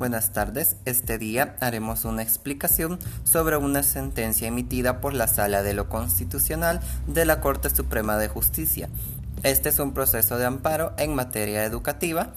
Buenas tardes. Este día haremos una explicación sobre una sentencia emitida por la Sala de lo Constitucional de la Corte Suprema de Justicia. Este es un proceso de amparo en materia educativa.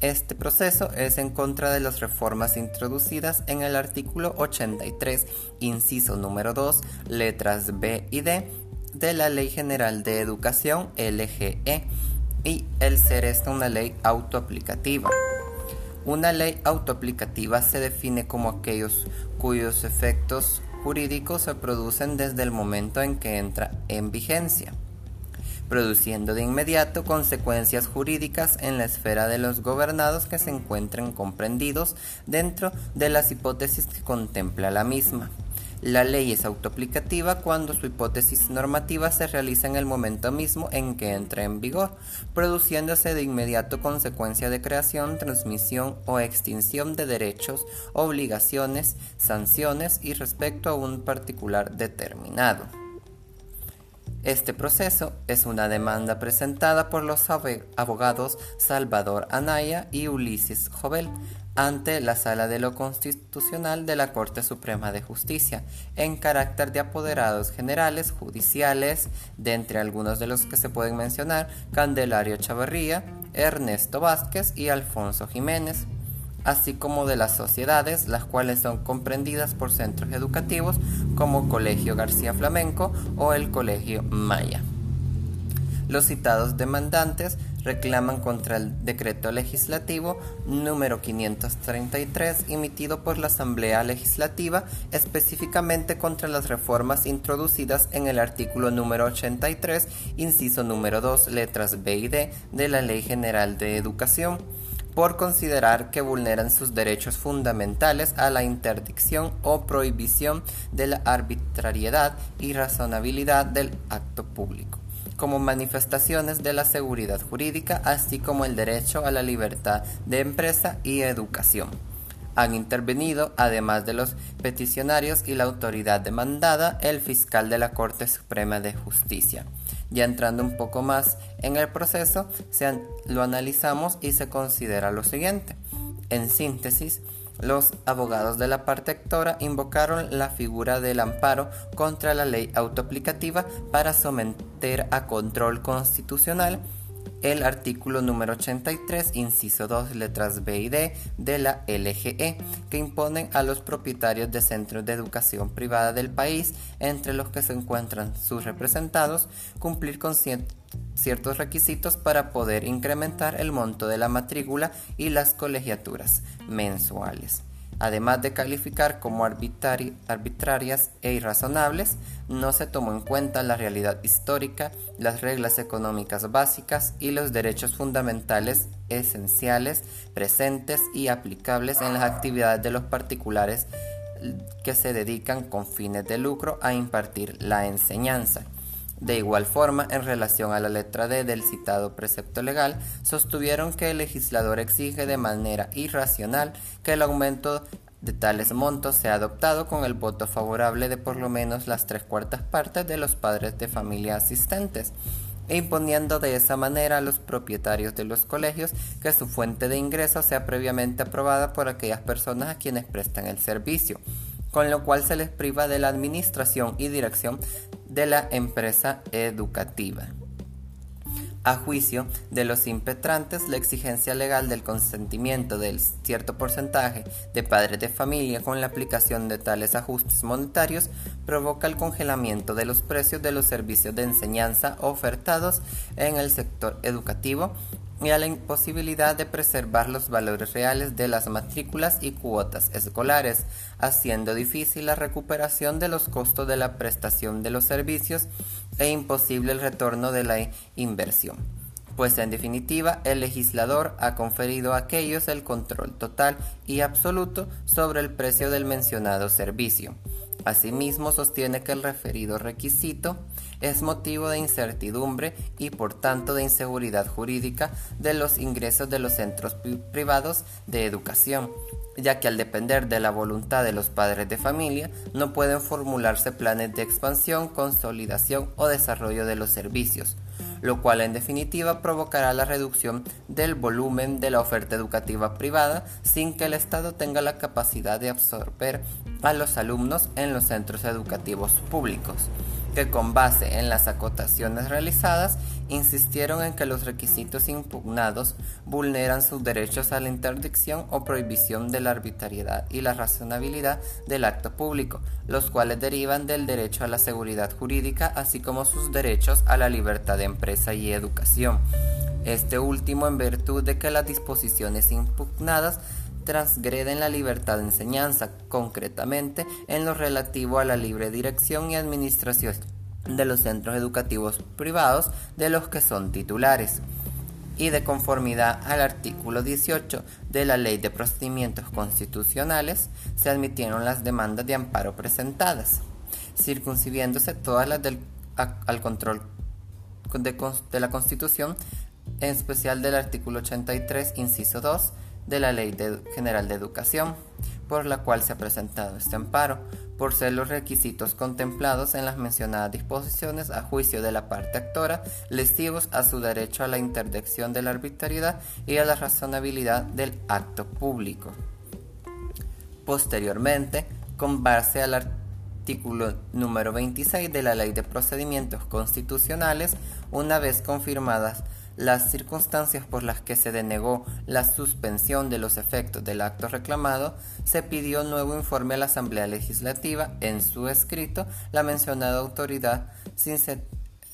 Este proceso es en contra de las reformas introducidas en el artículo 83, inciso número 2, letras B y D de la Ley General de Educación LGE y el ser esta una ley autoaplicativa. Una ley autoaplicativa se define como aquellos cuyos efectos jurídicos se producen desde el momento en que entra en vigencia, produciendo de inmediato consecuencias jurídicas en la esfera de los gobernados que se encuentren comprendidos dentro de las hipótesis que contempla la misma. La ley es autoaplicativa cuando su hipótesis normativa se realiza en el momento mismo en que entra en vigor, produciéndose de inmediato consecuencia de creación, transmisión o extinción de derechos, obligaciones, sanciones y respecto a un particular determinado. Este proceso es una demanda presentada por los abogados Salvador Anaya y Ulises Jovel ante la Sala de lo Constitucional de la Corte Suprema de Justicia, en carácter de apoderados generales judiciales, de entre algunos de los que se pueden mencionar, Candelario Chavarría, Ernesto Vázquez y Alfonso Jiménez así como de las sociedades, las cuales son comprendidas por centros educativos como Colegio García Flamenco o el Colegio Maya. Los citados demandantes reclaman contra el decreto legislativo número 533 emitido por la Asamblea Legislativa, específicamente contra las reformas introducidas en el artículo número 83, inciso número 2, letras B y D de la Ley General de Educación por considerar que vulneran sus derechos fundamentales a la interdicción o prohibición de la arbitrariedad y razonabilidad del acto público, como manifestaciones de la seguridad jurídica, así como el derecho a la libertad de empresa y educación. Han intervenido, además de los peticionarios y la autoridad demandada, el fiscal de la Corte Suprema de Justicia. Ya entrando un poco más en el proceso, lo analizamos y se considera lo siguiente. En síntesis, los abogados de la parte actora invocaron la figura del amparo contra la ley autoaplicativa para someter a control constitucional el artículo número 83, inciso 2, letras B y D de la LGE, que imponen a los propietarios de centros de educación privada del país, entre los que se encuentran sus representados, cumplir con ciertos requisitos para poder incrementar el monto de la matrícula y las colegiaturas mensuales además de calificar como arbitrarias e irrazonables, no se tomó en cuenta la realidad histórica, las reglas económicas básicas y los derechos fundamentales esenciales, presentes y aplicables en las actividades de los particulares que se dedican con fines de lucro a impartir la enseñanza. De igual forma, en relación a la letra D del citado precepto legal, sostuvieron que el legislador exige de manera irracional que el aumento de tales montos sea adoptado con el voto favorable de por lo menos las tres cuartas partes de los padres de familia asistentes, e imponiendo de esa manera a los propietarios de los colegios que su fuente de ingreso sea previamente aprobada por aquellas personas a quienes prestan el servicio con lo cual se les priva de la administración y dirección de la empresa educativa. A juicio de los impetrantes, la exigencia legal del consentimiento del cierto porcentaje de padres de familia con la aplicación de tales ajustes monetarios provoca el congelamiento de los precios de los servicios de enseñanza ofertados en el sector educativo y a la imposibilidad de preservar los valores reales de las matrículas y cuotas escolares, haciendo difícil la recuperación de los costos de la prestación de los servicios e imposible el retorno de la inversión. Pues en definitiva, el legislador ha conferido a aquellos el control total y absoluto sobre el precio del mencionado servicio. Asimismo, sostiene que el referido requisito es motivo de incertidumbre y por tanto de inseguridad jurídica de los ingresos de los centros privados de educación, ya que al depender de la voluntad de los padres de familia no pueden formularse planes de expansión, consolidación o desarrollo de los servicios, lo cual en definitiva provocará la reducción del volumen de la oferta educativa privada sin que el Estado tenga la capacidad de absorber a los alumnos en los centros educativos públicos que con base en las acotaciones realizadas insistieron en que los requisitos impugnados vulneran sus derechos a la interdicción o prohibición de la arbitrariedad y la razonabilidad del acto público, los cuales derivan del derecho a la seguridad jurídica, así como sus derechos a la libertad de empresa y educación. Este último en virtud de que las disposiciones impugnadas transgreden la libertad de enseñanza, concretamente en lo relativo a la libre dirección y administración de los centros educativos privados de los que son titulares y de conformidad al artículo 18 de la Ley de Procedimientos Constitucionales se admitieron las demandas de amparo presentadas, circuncibiéndose todas las del al control de, de la Constitución, en especial del artículo 83, inciso 2, de la Ley General de Educación, por la cual se ha presentado este amparo, por ser los requisitos contemplados en las mencionadas disposiciones a juicio de la parte actora lesivos a su derecho a la interdicción de la arbitrariedad y a la razonabilidad del acto público. Posteriormente, con base al artículo número 26 de la Ley de Procedimientos Constitucionales, una vez confirmadas las circunstancias por las que se denegó la suspensión de los efectos del acto reclamado, se pidió nuevo informe a la Asamblea Legislativa. En su escrito, la mencionada autoridad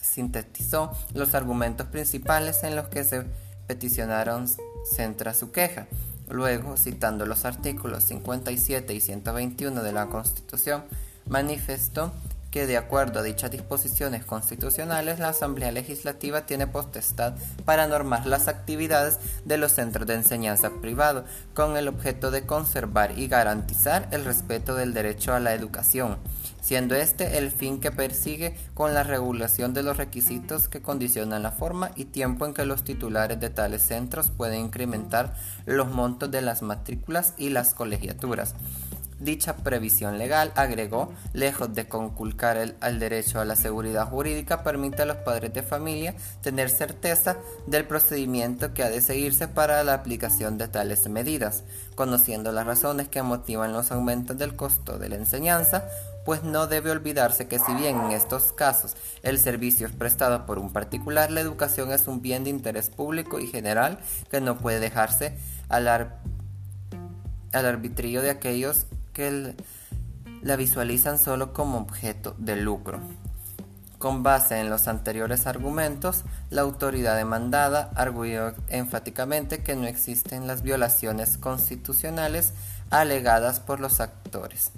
sintetizó los argumentos principales en los que se peticionaron centra su queja. Luego, citando los artículos 57 y 121 de la Constitución, manifestó que de acuerdo a dichas disposiciones constitucionales, la Asamblea Legislativa tiene potestad para normar las actividades de los centros de enseñanza privado, con el objeto de conservar y garantizar el respeto del derecho a la educación, siendo este el fin que persigue con la regulación de los requisitos que condicionan la forma y tiempo en que los titulares de tales centros pueden incrementar los montos de las matrículas y las colegiaturas. Dicha previsión legal, agregó, lejos de conculcar el, derecho a la seguridad jurídica, permite a los padres de familia tener certeza del procedimiento que ha de seguirse para la aplicación de tales medidas, conociendo las razones que motivan los aumentos del costo de la enseñanza, pues no debe olvidarse que si bien en estos casos el servicio es prestado por un particular, la educación es un bien de interés público y general que no puede dejarse al, al arbitrio de aquellos que la visualizan solo como objeto de lucro. Con base en los anteriores argumentos, la autoridad demandada arguyó enfáticamente que no existen las violaciones constitucionales alegadas por los actores.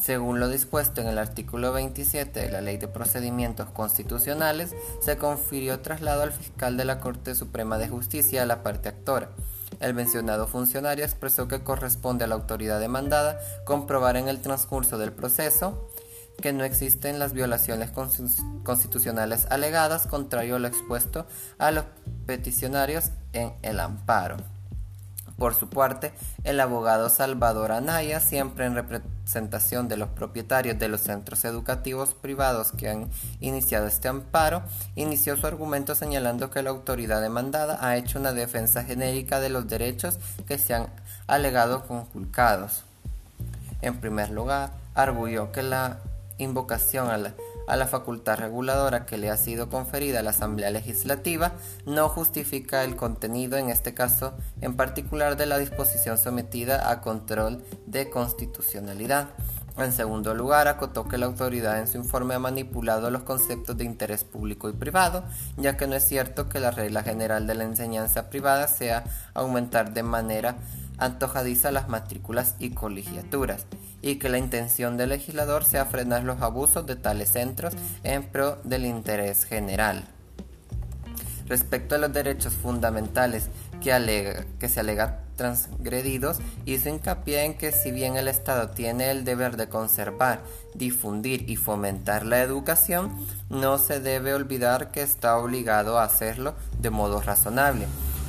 Según lo dispuesto en el artículo 27 de la Ley de Procedimientos Constitucionales, se confirió traslado al fiscal de la Corte Suprema de Justicia a la parte actora. El mencionado funcionario expresó que corresponde a la autoridad demandada comprobar en el transcurso del proceso que no existen las violaciones constitucionales alegadas, contrario a lo expuesto a los peticionarios en el amparo. Por su parte, el abogado Salvador Anaya, siempre en representación de los propietarios de los centros educativos privados que han iniciado este amparo, inició su argumento señalando que la autoridad demandada ha hecho una defensa genérica de los derechos que se han alegado conculcados. En primer lugar, arguyó que la invocación a la a la facultad reguladora que le ha sido conferida a la Asamblea Legislativa no justifica el contenido, en este caso en particular, de la disposición sometida a control de constitucionalidad. En segundo lugar, acotó que la autoridad en su informe ha manipulado los conceptos de interés público y privado, ya que no es cierto que la regla general de la enseñanza privada sea aumentar de manera antojadiza las matrículas y colegiaturas, y que la intención del legislador sea frenar los abusos de tales centros en pro del interés general. Respecto a los derechos fundamentales que, que se alega transgredidos, hizo hincapié en que si bien el Estado tiene el deber de conservar, difundir y fomentar la educación, no se debe olvidar que está obligado a hacerlo de modo razonable,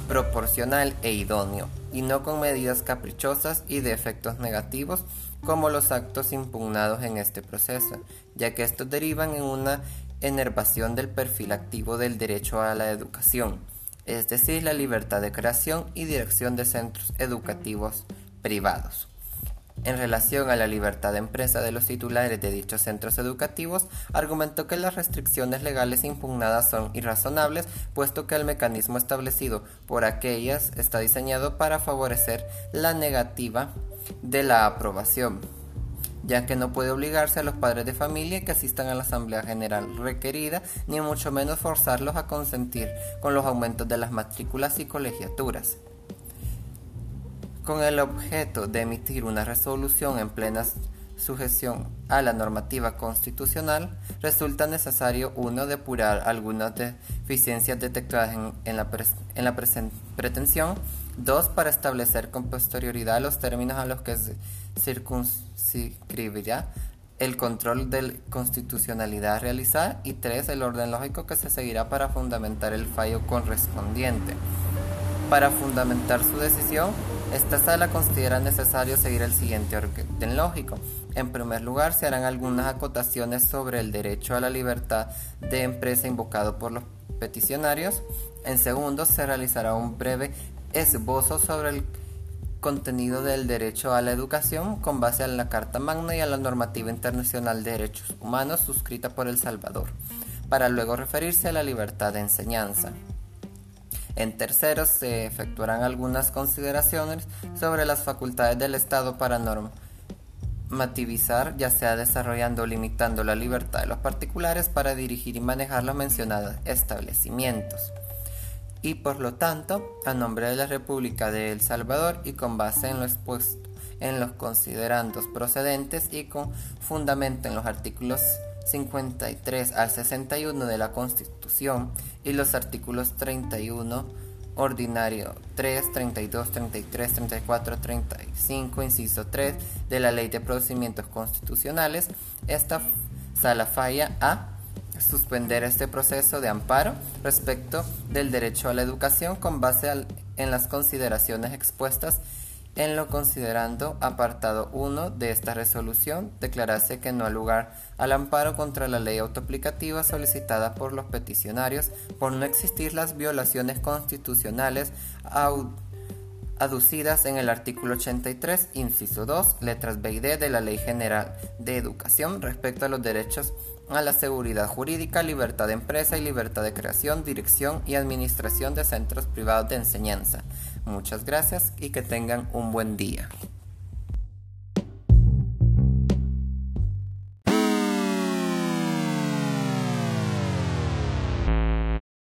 proporcional e idóneo, y no con medidas caprichosas y de efectos negativos como los actos impugnados en este proceso, ya que estos derivan en una enervación del perfil activo del derecho a la educación, es decir, la libertad de creación y dirección de centros educativos privados. En relación a la libertad de empresa de los titulares de dichos centros educativos, argumentó que las restricciones legales impugnadas son irrazonables, puesto que el mecanismo establecido por aquellas está diseñado para favorecer la negativa de la aprobación, ya que no puede obligarse a los padres de familia que asistan a la Asamblea General requerida, ni mucho menos forzarlos a consentir con los aumentos de las matrículas y colegiaturas con el objeto de emitir una resolución en plena sujeción a la normativa constitucional, resulta necesario uno depurar algunas deficiencias detectadas en, la, en la pretensión, dos para establecer con posterioridad los términos a los que se circunscribirá el control de constitucionalidad a realizar y tres el orden lógico que se seguirá para fundamentar el fallo correspondiente. Para fundamentar su decisión, esta sala considera necesario seguir el siguiente orden lógico. En primer lugar, se harán algunas acotaciones sobre el derecho a la libertad de empresa invocado por los peticionarios. En segundo, se realizará un breve esbozo sobre el contenido del derecho a la educación con base en la Carta Magna y a la normativa internacional de derechos humanos suscrita por El Salvador, para luego referirse a la libertad de enseñanza. En tercero, se efectuarán algunas consideraciones sobre las facultades del Estado para normativizar, ya sea desarrollando o limitando la libertad de los particulares para dirigir y manejar los mencionados establecimientos. Y por lo tanto, a nombre de la República de El Salvador y con base en lo expuesto en los considerandos procedentes y con fundamento en los artículos 53 al 61 de la Constitución y los artículos 31 ordinario 3, 32, 33, 34, 35, inciso 3 de la Ley de Procedimientos Constitucionales, esta sala falla a suspender este proceso de amparo respecto del derecho a la educación con base en las consideraciones expuestas en lo considerando apartado 1 de esta resolución, declarase que no ha lugar al amparo contra la ley autoaplicativa solicitada por los peticionarios por no existir las violaciones constitucionales aducidas en el artículo 83, inciso 2, letras B y D de la Ley General de Educación respecto a los derechos a la seguridad jurídica, libertad de empresa y libertad de creación, dirección y administración de centros privados de enseñanza. Muchas gracias y que tengan un buen día.